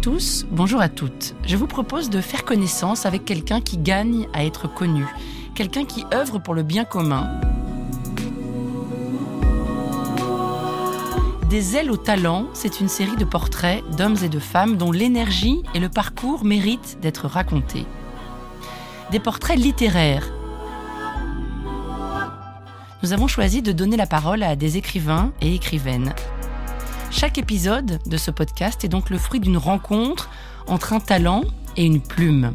tous, bonjour à toutes. Je vous propose de faire connaissance avec quelqu'un qui gagne à être connu, quelqu'un qui œuvre pour le bien commun. Des ailes au talent, c'est une série de portraits d'hommes et de femmes dont l'énergie et le parcours méritent d'être racontés. Des portraits littéraires. Nous avons choisi de donner la parole à des écrivains et écrivaines chaque épisode de ce podcast est donc le fruit d'une rencontre entre un talent et une plume.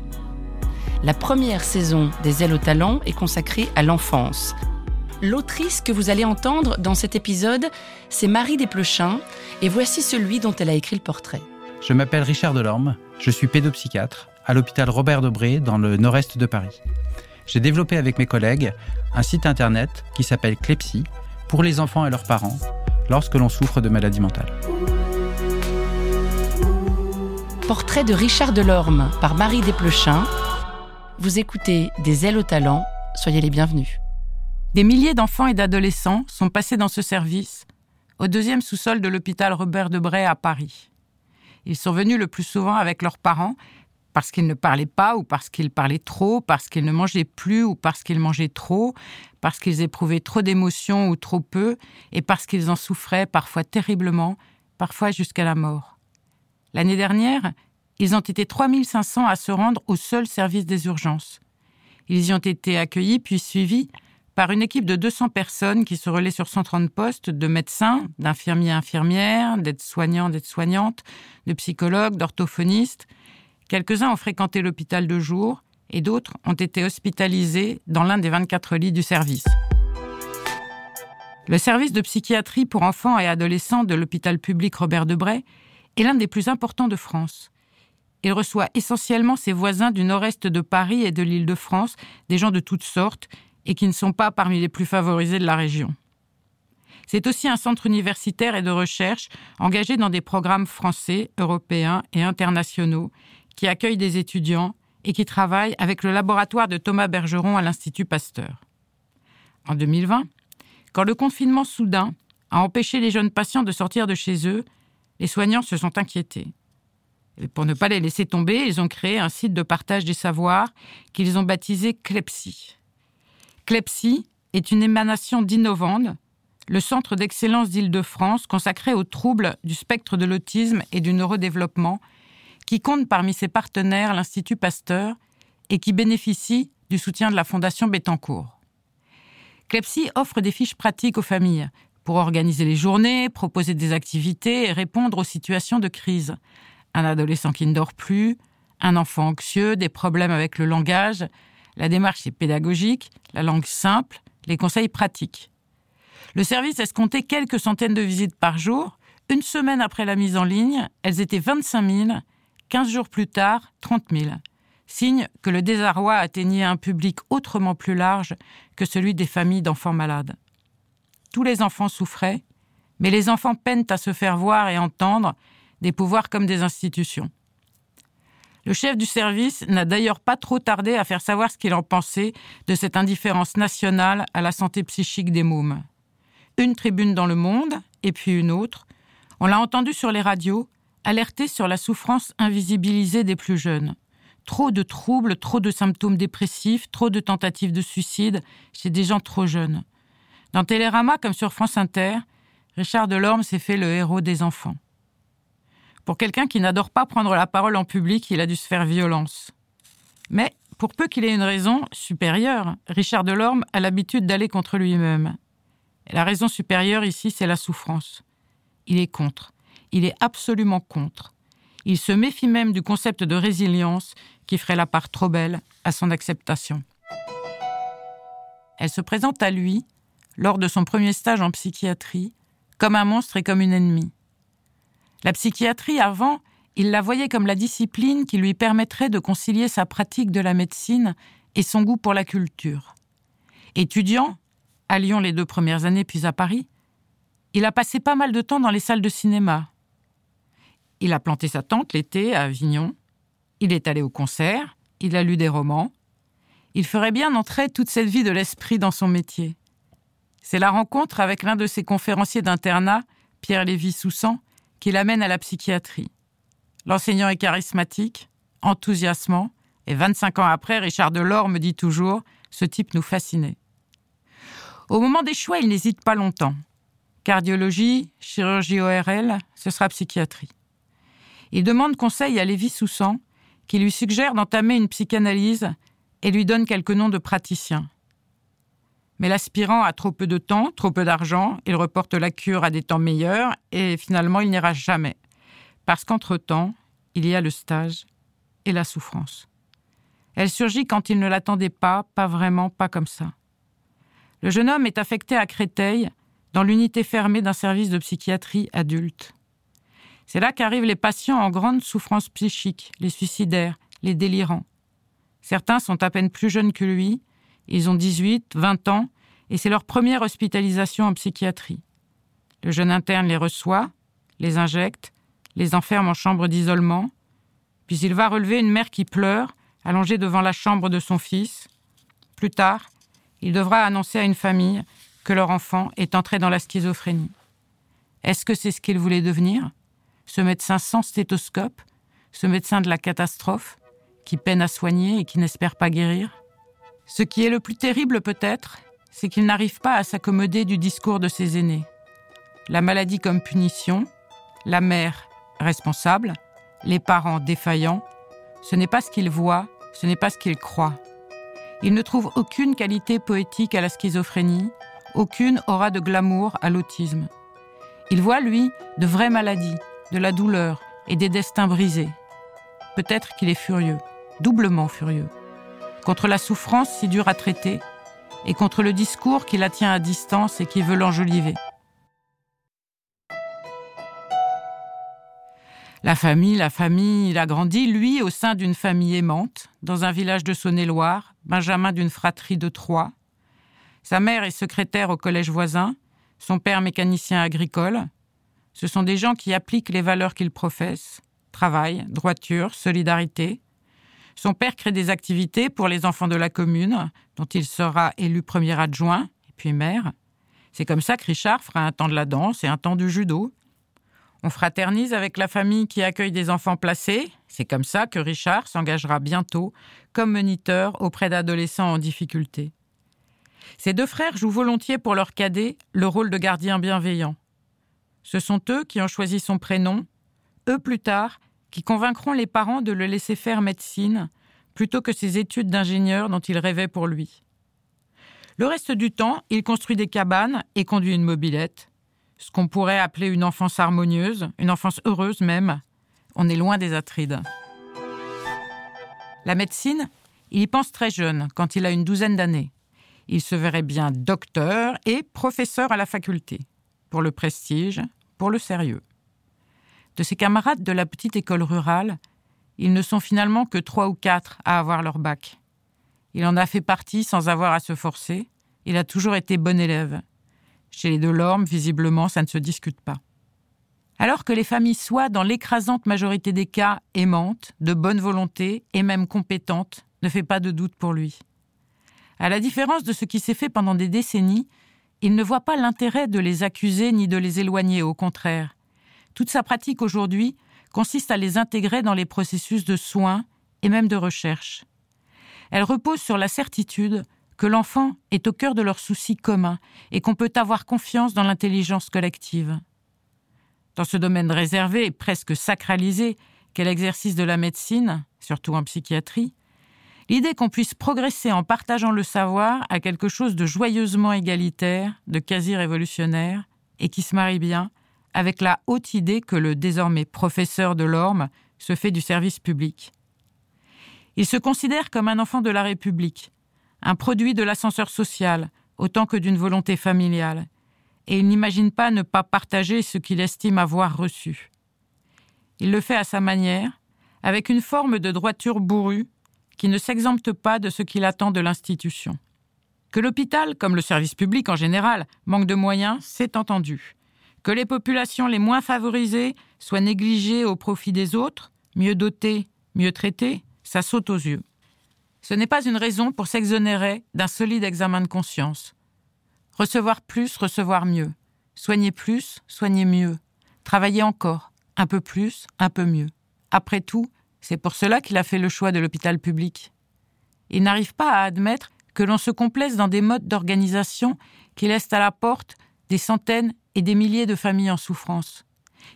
La première saison des Ailes au talent est consacrée à l'enfance. L'autrice que vous allez entendre dans cet épisode, c'est Marie Desplechin, et voici celui dont elle a écrit le portrait. Je m'appelle Richard Delorme, je suis pédopsychiatre à l'hôpital Robert Debré dans le nord-est de Paris. J'ai développé avec mes collègues un site internet qui s'appelle Clepsy pour les enfants et leurs parents lorsque l'on souffre de maladies mentales. Portrait de Richard Delorme par Marie Desplechin. Vous écoutez Des ailes au talent, soyez les bienvenus. Des milliers d'enfants et d'adolescents sont passés dans ce service, au deuxième sous-sol de l'hôpital Robert Debray à Paris. Ils sont venus le plus souvent avec leurs parents parce qu'ils ne parlaient pas ou parce qu'ils parlaient trop, parce qu'ils ne mangeaient plus ou parce qu'ils mangeaient trop, parce qu'ils éprouvaient trop d'émotions ou trop peu, et parce qu'ils en souffraient parfois terriblement, parfois jusqu'à la mort. L'année dernière, ils ont été 3500 à se rendre au seul service des urgences. Ils y ont été accueillis puis suivis par une équipe de 200 personnes qui se relaient sur 130 postes de médecins, d'infirmiers infirmières, d'aides-soignants, d'aides-soignantes, de psychologues, d'orthophonistes, Quelques-uns ont fréquenté l'hôpital de jour et d'autres ont été hospitalisés dans l'un des 24 lits du service. Le service de psychiatrie pour enfants et adolescents de l'hôpital public Robert Debray est l'un des plus importants de France. Il reçoit essentiellement ses voisins du nord-est de Paris et de l'île de France, des gens de toutes sortes et qui ne sont pas parmi les plus favorisés de la région. C'est aussi un centre universitaire et de recherche engagé dans des programmes français, européens et internationaux qui accueille des étudiants et qui travaille avec le laboratoire de Thomas Bergeron à l'Institut Pasteur. En 2020, quand le confinement soudain a empêché les jeunes patients de sortir de chez eux, les soignants se sont inquiétés. Et pour ne pas les laisser tomber, ils ont créé un site de partage des savoirs qu'ils ont baptisé Clepsy. Clepsy est une émanation d'Innovande, le centre d'excellence d'Île-de-France consacré aux troubles du spectre de l'autisme et du neurodéveloppement qui compte parmi ses partenaires l'Institut Pasteur et qui bénéficie du soutien de la Fondation Bettencourt. Clepsy offre des fiches pratiques aux familles pour organiser les journées, proposer des activités et répondre aux situations de crise. Un adolescent qui ne dort plus, un enfant anxieux, des problèmes avec le langage, la démarche est pédagogique, la langue simple, les conseils pratiques. Le service escomptait quelques centaines de visites par jour. Une semaine après la mise en ligne, elles étaient 25 000 15 jours plus tard, 30 000. Signe que le désarroi atteignait un public autrement plus large que celui des familles d'enfants malades. Tous les enfants souffraient, mais les enfants peinent à se faire voir et entendre, des pouvoirs comme des institutions. Le chef du service n'a d'ailleurs pas trop tardé à faire savoir ce qu'il en pensait de cette indifférence nationale à la santé psychique des mômes. Une tribune dans le monde, et puis une autre. On l'a entendu sur les radios, alerter sur la souffrance invisibilisée des plus jeunes. Trop de troubles, trop de symptômes dépressifs, trop de tentatives de suicide chez des gens trop jeunes. Dans Télérama comme sur France Inter, Richard Delorme s'est fait le héros des enfants. Pour quelqu'un qui n'adore pas prendre la parole en public, il a dû se faire violence. Mais, pour peu qu'il ait une raison supérieure, Richard Delorme a l'habitude d'aller contre lui-même. La raison supérieure ici, c'est la souffrance. Il est contre il est absolument contre. Il se méfie même du concept de résilience qui ferait la part trop belle à son acceptation. Elle se présente à lui, lors de son premier stage en psychiatrie, comme un monstre et comme une ennemie. La psychiatrie, avant, il la voyait comme la discipline qui lui permettrait de concilier sa pratique de la médecine et son goût pour la culture. Étudiant, à Lyon les deux premières années puis à Paris, il a passé pas mal de temps dans les salles de cinéma, il a planté sa tente l'été à Avignon. Il est allé au concert. Il a lu des romans. Il ferait bien entrer toute cette vie de l'esprit dans son métier. C'est la rencontre avec l'un de ses conférenciers d'internat, Pierre Lévy-Soussan, qui l'amène à la psychiatrie. L'enseignant est charismatique, enthousiasmant, et 25 ans après, Richard Delors me dit toujours ce type nous fascinait. Au moment des choix, il n'hésite pas longtemps. Cardiologie, chirurgie ORL, ce sera psychiatrie. Il demande conseil à Lévi Soussan, qui lui suggère d'entamer une psychanalyse et lui donne quelques noms de praticiens. Mais l'aspirant a trop peu de temps, trop peu d'argent, il reporte la cure à des temps meilleurs et finalement il n'ira jamais. Parce qu'entre-temps, il y a le stage et la souffrance. Elle surgit quand il ne l'attendait pas, pas vraiment, pas comme ça. Le jeune homme est affecté à Créteil, dans l'unité fermée d'un service de psychiatrie adulte. C'est là qu'arrivent les patients en grande souffrance psychique, les suicidaires, les délirants. Certains sont à peine plus jeunes que lui, ils ont 18, 20 ans, et c'est leur première hospitalisation en psychiatrie. Le jeune interne les reçoit, les injecte, les enferme en chambre d'isolement, puis il va relever une mère qui pleure, allongée devant la chambre de son fils. Plus tard, il devra annoncer à une famille que leur enfant est entré dans la schizophrénie. Est-ce que c'est ce qu'il voulait devenir? Ce médecin sans stéthoscope Ce médecin de la catastrophe qui peine à soigner et qui n'espère pas guérir Ce qui est le plus terrible peut-être, c'est qu'il n'arrive pas à s'accommoder du discours de ses aînés. La maladie comme punition, la mère responsable, les parents défaillants, ce n'est pas ce qu'il voit, ce n'est pas ce qu'il croit. Il ne trouve aucune qualité poétique à la schizophrénie, aucune aura de glamour à l'autisme. Il voit, lui, de vraies maladies, de la douleur et des destins brisés. Peut-être qu'il est furieux, doublement furieux, contre la souffrance si dure à traiter et contre le discours qui la tient à distance et qui veut l'enjoliver. La famille, la famille, il a grandi, lui, au sein d'une famille aimante, dans un village de Saône-et-Loire, Benjamin d'une fratrie de trois. Sa mère est secrétaire au collège voisin, son père mécanicien agricole. Ce sont des gens qui appliquent les valeurs qu'ils professent travail, droiture, solidarité. Son père crée des activités pour les enfants de la commune, dont il sera élu premier adjoint et puis maire. C'est comme ça que Richard fera un temps de la danse et un temps du judo. On fraternise avec la famille qui accueille des enfants placés. C'est comme ça que Richard s'engagera bientôt comme moniteur auprès d'adolescents en difficulté. Ces deux frères jouent volontiers pour leur cadet le rôle de gardien bienveillant. Ce sont eux qui ont choisi son prénom, eux plus tard qui convaincront les parents de le laisser faire médecine plutôt que ses études d'ingénieur dont il rêvait pour lui. Le reste du temps, il construit des cabanes et conduit une mobilette ce qu'on pourrait appeler une enfance harmonieuse, une enfance heureuse même. On est loin des Atrides. La médecine, il y pense très jeune, quand il a une douzaine d'années. Il se verrait bien docteur et professeur à la faculté, pour le prestige, pour le sérieux. De ses camarades de la petite école rurale, ils ne sont finalement que trois ou quatre à avoir leur bac. Il en a fait partie sans avoir à se forcer. Il a toujours été bon élève. Chez les Delorme, visiblement, ça ne se discute pas. Alors que les familles soient, dans l'écrasante majorité des cas, aimantes, de bonne volonté et même compétentes, ne fait pas de doute pour lui. À la différence de ce qui s'est fait pendant des décennies, il ne voit pas l'intérêt de les accuser ni de les éloigner, au contraire. Toute sa pratique aujourd'hui consiste à les intégrer dans les processus de soins et même de recherche. Elle repose sur la certitude que l'enfant est au cœur de leurs soucis communs et qu'on peut avoir confiance dans l'intelligence collective. Dans ce domaine réservé et presque sacralisé qu'est l'exercice de la médecine, surtout en psychiatrie, l'idée qu'on puisse progresser en partageant le savoir a quelque chose de joyeusement égalitaire, de quasi révolutionnaire, et qui se marie bien avec la haute idée que le désormais professeur de l'Orme se fait du service public. Il se considère comme un enfant de la République, un produit de l'ascenseur social, autant que d'une volonté familiale, et il n'imagine pas ne pas partager ce qu'il estime avoir reçu. Il le fait à sa manière, avec une forme de droiture bourrue qui ne s'exempte pas de ce qu'il attend de l'institution. Que l'hôpital, comme le service public en général, manque de moyens, c'est entendu. Que les populations les moins favorisées soient négligées au profit des autres, mieux dotées, mieux traitées, ça saute aux yeux. Ce n'est pas une raison pour s'exonérer d'un solide examen de conscience. Recevoir plus, recevoir mieux. Soigner plus, soigner mieux. Travailler encore, un peu plus, un peu mieux. Après tout, c'est pour cela qu'il a fait le choix de l'hôpital public. Il n'arrive pas à admettre que l'on se complaise dans des modes d'organisation qui laissent à la porte des centaines et des milliers de familles en souffrance.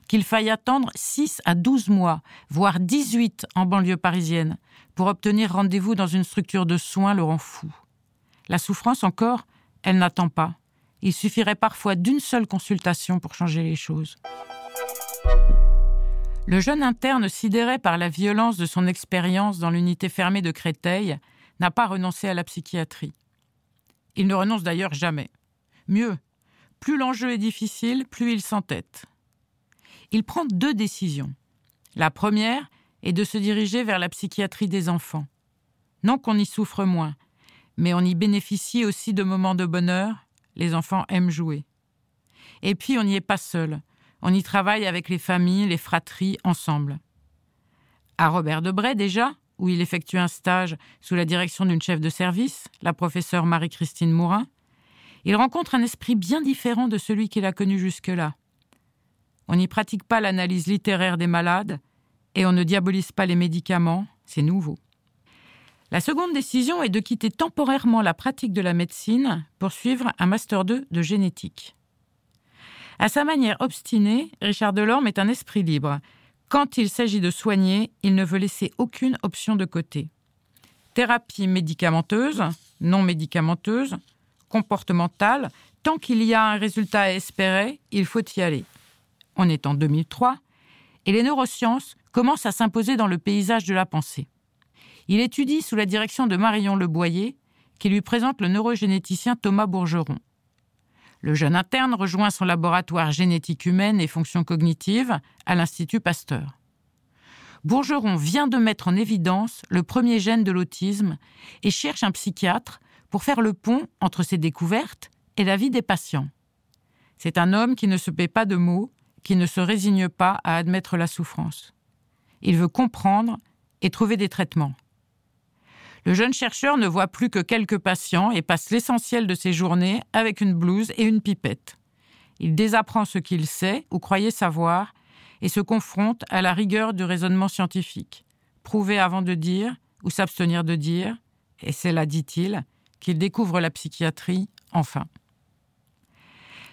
Qu'il faille attendre 6 à 12 mois, voire 18 en banlieue parisienne, pour obtenir rendez-vous dans une structure de soins le rend fou. La souffrance encore, elle n'attend pas. Il suffirait parfois d'une seule consultation pour changer les choses. Le jeune interne, sidéré par la violence de son expérience dans l'unité fermée de Créteil, n'a pas renoncé à la psychiatrie. Il ne renonce d'ailleurs jamais. Mieux, plus l'enjeu est difficile, plus il s'entête. Il prend deux décisions. La première est de se diriger vers la psychiatrie des enfants. Non qu'on y souffre moins, mais on y bénéficie aussi de moments de bonheur, les enfants aiment jouer. Et puis on n'y est pas seul, on y travaille avec les familles, les fratries, ensemble. À Robert Debray déjà, où il effectue un stage sous la direction d'une chef de service, la professeure Marie-Christine Mourin, il rencontre un esprit bien différent de celui qu'il a connu jusque-là. On n'y pratique pas l'analyse littéraire des malades et on ne diabolise pas les médicaments, c'est nouveau. La seconde décision est de quitter temporairement la pratique de la médecine pour suivre un Master 2 de génétique. À sa manière obstinée, Richard Delorme est un esprit libre. Quand il s'agit de soigner, il ne veut laisser aucune option de côté. Thérapie médicamenteuse, non médicamenteuse, comportementale, tant qu'il y a un résultat à espérer, il faut y aller. On est en 2003, et les neurosciences commencent à s'imposer dans le paysage de la pensée. Il étudie sous la direction de Marion Leboyer, qui lui présente le neurogénéticien Thomas Bourgeron. Le jeune interne rejoint son laboratoire génétique humaine et fonctions cognitives à l'Institut Pasteur. Bourgeron vient de mettre en évidence le premier gène de l'autisme et cherche un psychiatre pour faire le pont entre ses découvertes et la vie des patients. C'est un homme qui ne se paie pas de mots, qui ne se résigne pas à admettre la souffrance. Il veut comprendre et trouver des traitements. Le jeune chercheur ne voit plus que quelques patients et passe l'essentiel de ses journées avec une blouse et une pipette. Il désapprend ce qu'il sait ou croyait savoir et se confronte à la rigueur du raisonnement scientifique. Prouver avant de dire ou s'abstenir de dire, et c'est là, dit-il, qu'il découvre la psychiatrie, enfin.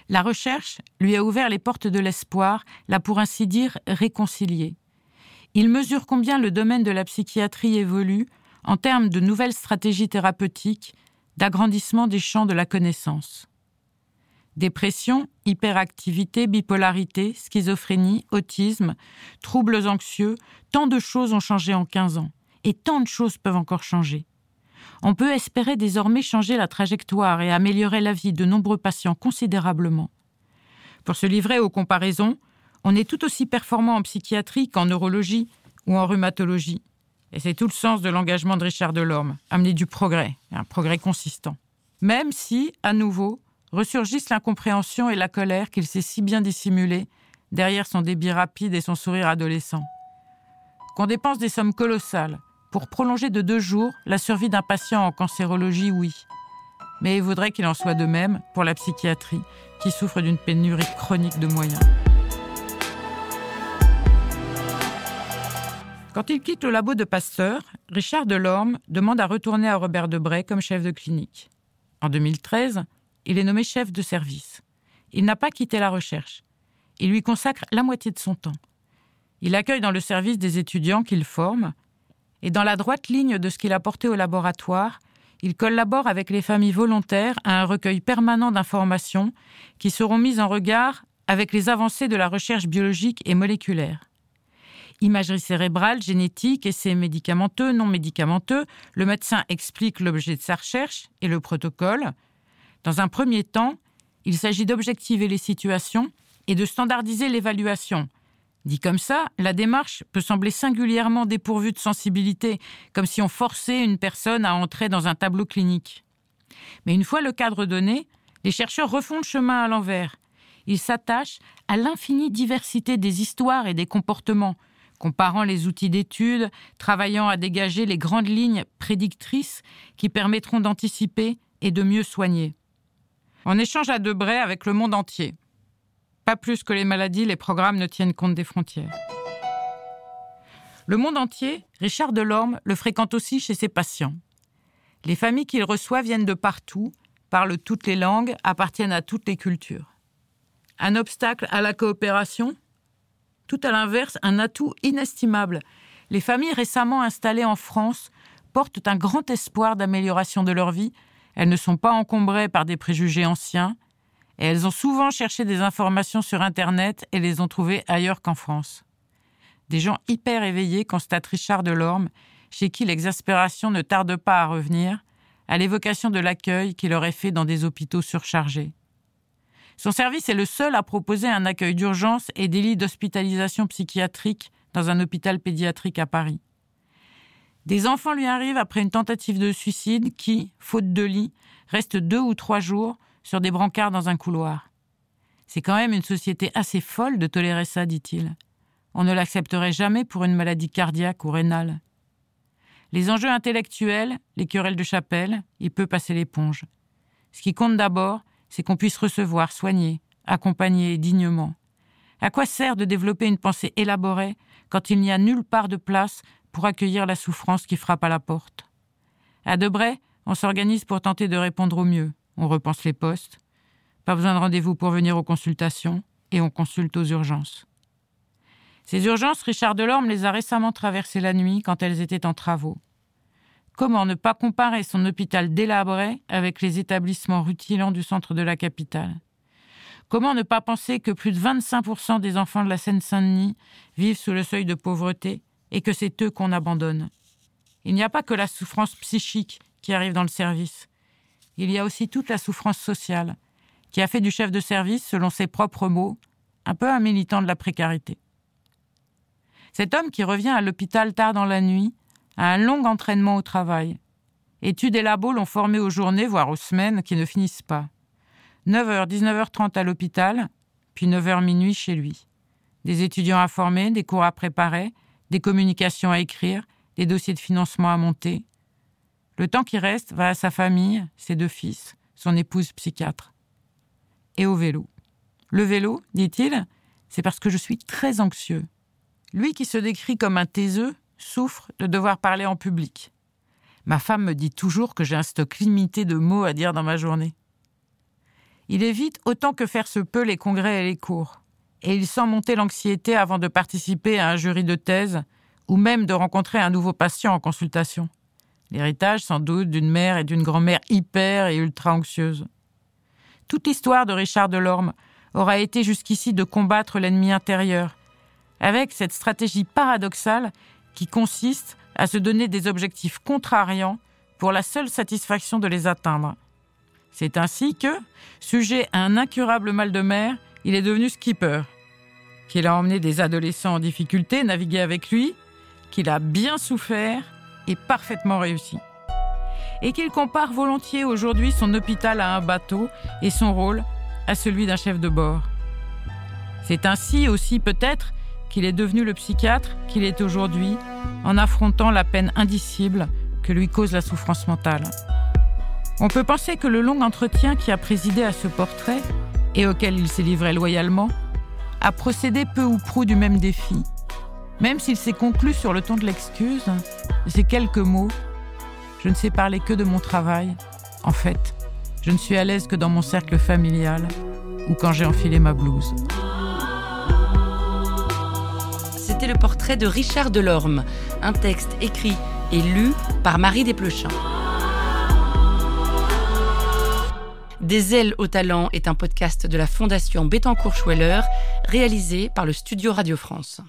La recherche lui a ouvert les portes de l'espoir, l'a pour ainsi dire réconcilié. Il mesure combien le domaine de la psychiatrie évolue en termes de nouvelles stratégies thérapeutiques, d'agrandissement des champs de la connaissance. Dépression, hyperactivité, bipolarité, schizophrénie, autisme, troubles anxieux, tant de choses ont changé en 15 ans, et tant de choses peuvent encore changer on peut espérer désormais changer la trajectoire et améliorer la vie de nombreux patients considérablement. Pour se livrer aux comparaisons, on est tout aussi performant en psychiatrie qu'en neurologie ou en rhumatologie. Et c'est tout le sens de l'engagement de Richard Delorme, amener du progrès, un progrès consistant. Même si, à nouveau, ressurgissent l'incompréhension et la colère qu'il sait si bien dissimuler derrière son débit rapide et son sourire adolescent. Qu'on dépense des sommes colossales pour prolonger de deux jours la survie d'un patient en cancérologie, oui. Mais il voudrait qu'il en soit de même pour la psychiatrie, qui souffre d'une pénurie chronique de moyens. Quand il quitte le labo de Pasteur, Richard Delorme demande à retourner à Robert Debray comme chef de clinique. En 2013, il est nommé chef de service. Il n'a pas quitté la recherche. Il lui consacre la moitié de son temps. Il accueille dans le service des étudiants qu'il forme, et dans la droite ligne de ce qu'il a porté au laboratoire, il collabore avec les familles volontaires à un recueil permanent d'informations qui seront mises en regard avec les avancées de la recherche biologique et moléculaire. Imagerie cérébrale, génétique, essais médicamenteux, non médicamenteux, le médecin explique l'objet de sa recherche et le protocole. Dans un premier temps, il s'agit d'objectiver les situations et de standardiser l'évaluation, Dit comme ça, la démarche peut sembler singulièrement dépourvue de sensibilité, comme si on forçait une personne à entrer dans un tableau clinique. Mais une fois le cadre donné, les chercheurs refont le chemin à l'envers. Ils s'attachent à l'infinie diversité des histoires et des comportements, comparant les outils d'étude, travaillant à dégager les grandes lignes prédictrices qui permettront d'anticiper et de mieux soigner. On échange à Debray avec le monde entier. Pas plus que les maladies, les programmes ne tiennent compte des frontières. Le monde entier, Richard Delorme le fréquente aussi chez ses patients. Les familles qu'il reçoit viennent de partout, parlent toutes les langues, appartiennent à toutes les cultures. Un obstacle à la coopération? Tout à l'inverse, un atout inestimable. Les familles récemment installées en France portent un grand espoir d'amélioration de leur vie. Elles ne sont pas encombrées par des préjugés anciens, et elles ont souvent cherché des informations sur Internet et les ont trouvées ailleurs qu'en France. Des gens hyper éveillés constatent Richard Delorme, chez qui l'exaspération ne tarde pas à revenir, à l'évocation de l'accueil qu'il aurait fait dans des hôpitaux surchargés. Son service est le seul à proposer un accueil d'urgence et des lits d'hospitalisation psychiatrique dans un hôpital pédiatrique à Paris. Des enfants lui arrivent après une tentative de suicide qui, faute de lit, reste deux ou trois jours sur des brancards dans un couloir. C'est quand même une société assez folle de tolérer ça, dit-il. On ne l'accepterait jamais pour une maladie cardiaque ou rénale. Les enjeux intellectuels, les querelles de chapelle, il peut passer l'éponge. Ce qui compte d'abord, c'est qu'on puisse recevoir, soigner, accompagner dignement. À quoi sert de développer une pensée élaborée quand il n'y a nulle part de place pour accueillir la souffrance qui frappe à la porte? À Debray, on s'organise pour tenter de répondre au mieux, on repense les postes. Pas besoin de rendez-vous pour venir aux consultations et on consulte aux urgences. Ces urgences, Richard Delorme les a récemment traversées la nuit quand elles étaient en travaux. Comment ne pas comparer son hôpital délabré avec les établissements rutilants du centre de la capitale? Comment ne pas penser que plus de 25% des enfants de la Seine-Saint-Denis vivent sous le seuil de pauvreté et que c'est eux qu'on abandonne? Il n'y a pas que la souffrance psychique qui arrive dans le service. Il y a aussi toute la souffrance sociale, qui a fait du chef de service, selon ses propres mots, un peu un militant de la précarité. Cet homme qui revient à l'hôpital tard dans la nuit un long entraînement au travail. Études et labos l'ont formé aux journées, voire aux semaines, qui ne finissent pas. 9h, 19h30 à l'hôpital, puis 9h minuit chez lui. Des étudiants à former, des cours à préparer, des communications à écrire, des dossiers de financement à monter, le temps qui reste va à sa famille, ses deux fils, son épouse psychiatre. Et au vélo. Le vélo, dit-il, c'est parce que je suis très anxieux. Lui qui se décrit comme un taiseux souffre de devoir parler en public. Ma femme me dit toujours que j'ai un stock limité de mots à dire dans ma journée. Il évite autant que faire se peut les congrès et les cours, et il sent monter l'anxiété avant de participer à un jury de thèse ou même de rencontrer un nouveau patient en consultation. L'héritage, sans doute, d'une mère et d'une grand-mère hyper et ultra anxieuses. Toute l'histoire de Richard Delorme aura été jusqu'ici de combattre l'ennemi intérieur, avec cette stratégie paradoxale qui consiste à se donner des objectifs contrariants pour la seule satisfaction de les atteindre. C'est ainsi que, sujet à un incurable mal de mer, il est devenu skipper, qu'il a emmené des adolescents en difficulté naviguer avec lui, qu'il a bien souffert et parfaitement réussi. Et qu'il compare volontiers aujourd'hui son hôpital à un bateau et son rôle à celui d'un chef de bord. C'est ainsi aussi peut-être qu'il est devenu le psychiatre qu'il est aujourd'hui en affrontant la peine indicible que lui cause la souffrance mentale. On peut penser que le long entretien qui a présidé à ce portrait, et auquel il s'est livré loyalement, a procédé peu ou prou du même défi. Même s'il s'est conclu sur le ton de l'excuse, ces quelques mots, je ne sais parler que de mon travail. En fait, je ne suis à l'aise que dans mon cercle familial ou quand j'ai enfilé ma blouse. C'était le portrait de Richard Delorme, un texte écrit et lu par Marie Desplechin. Des ailes au talent est un podcast de la Fondation Bettencourt-Schweller réalisé par le Studio Radio France.